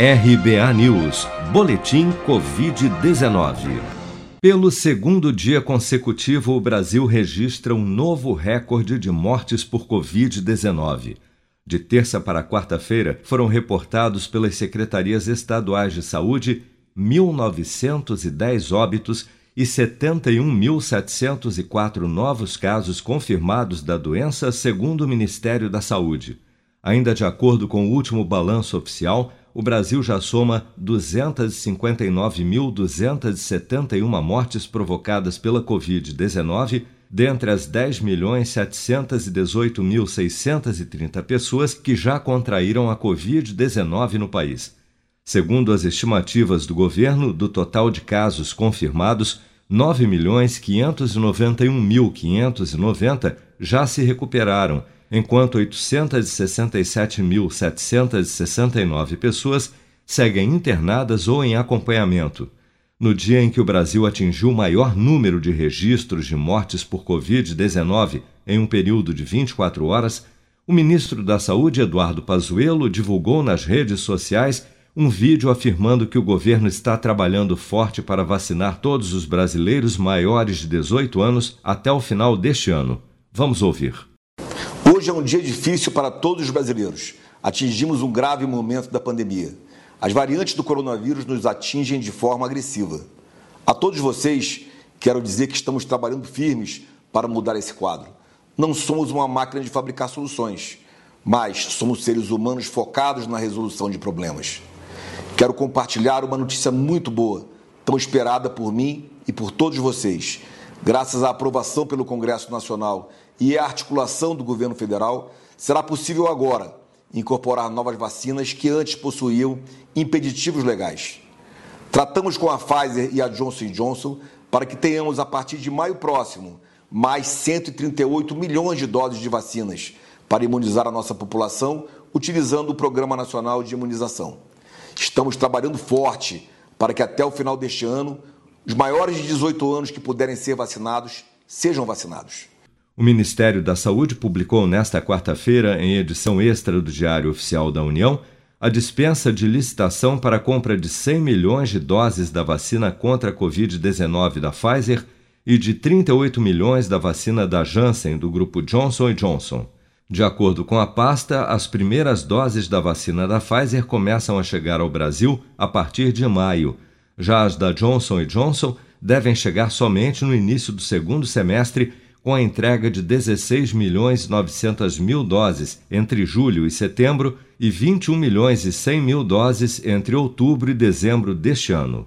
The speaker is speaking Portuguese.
RBA News, Boletim Covid-19. Pelo segundo dia consecutivo, o Brasil registra um novo recorde de mortes por Covid-19. De terça para quarta-feira, foram reportados pelas secretarias estaduais de saúde 1.910 óbitos e 71.704 novos casos confirmados da doença, segundo o Ministério da Saúde. Ainda de acordo com o último balanço oficial, o Brasil já soma 259.271 mortes provocadas pela Covid-19, dentre as 10.718.630 pessoas que já contraíram a Covid-19 no país. Segundo as estimativas do governo, do total de casos confirmados, 9.591.590 já se recuperaram enquanto 867.769 pessoas seguem internadas ou em acompanhamento. No dia em que o Brasil atingiu o maior número de registros de mortes por Covid-19 em um período de 24 horas, o ministro da Saúde, Eduardo Pazuello, divulgou nas redes sociais um vídeo afirmando que o governo está trabalhando forte para vacinar todos os brasileiros maiores de 18 anos até o final deste ano. Vamos ouvir. Hoje é um dia difícil para todos os brasileiros. Atingimos um grave momento da pandemia. As variantes do coronavírus nos atingem de forma agressiva. A todos vocês, quero dizer que estamos trabalhando firmes para mudar esse quadro. Não somos uma máquina de fabricar soluções, mas somos seres humanos focados na resolução de problemas. Quero compartilhar uma notícia muito boa, tão esperada por mim e por todos vocês graças à aprovação pelo Congresso Nacional e à articulação do governo federal, será possível agora incorporar novas vacinas que antes possuíam impeditivos legais. Tratamos com a Pfizer e a Johnson Johnson para que tenhamos, a partir de maio próximo, mais 138 milhões de doses de vacinas para imunizar a nossa população utilizando o Programa Nacional de Imunização. Estamos trabalhando forte para que até o final deste ano os maiores de 18 anos que puderem ser vacinados sejam vacinados. O Ministério da Saúde publicou nesta quarta-feira, em edição extra do Diário Oficial da União, a dispensa de licitação para a compra de 100 milhões de doses da vacina contra a Covid-19 da Pfizer e de 38 milhões da vacina da Janssen, do grupo Johnson Johnson. De acordo com a pasta, as primeiras doses da vacina da Pfizer começam a chegar ao Brasil a partir de maio já as da Johnson Johnson devem chegar somente no início do segundo semestre, com a entrega de 16 milhões 900 mil doses entre julho e setembro e 21 milhões e 100 mil doses entre outubro e dezembro deste ano.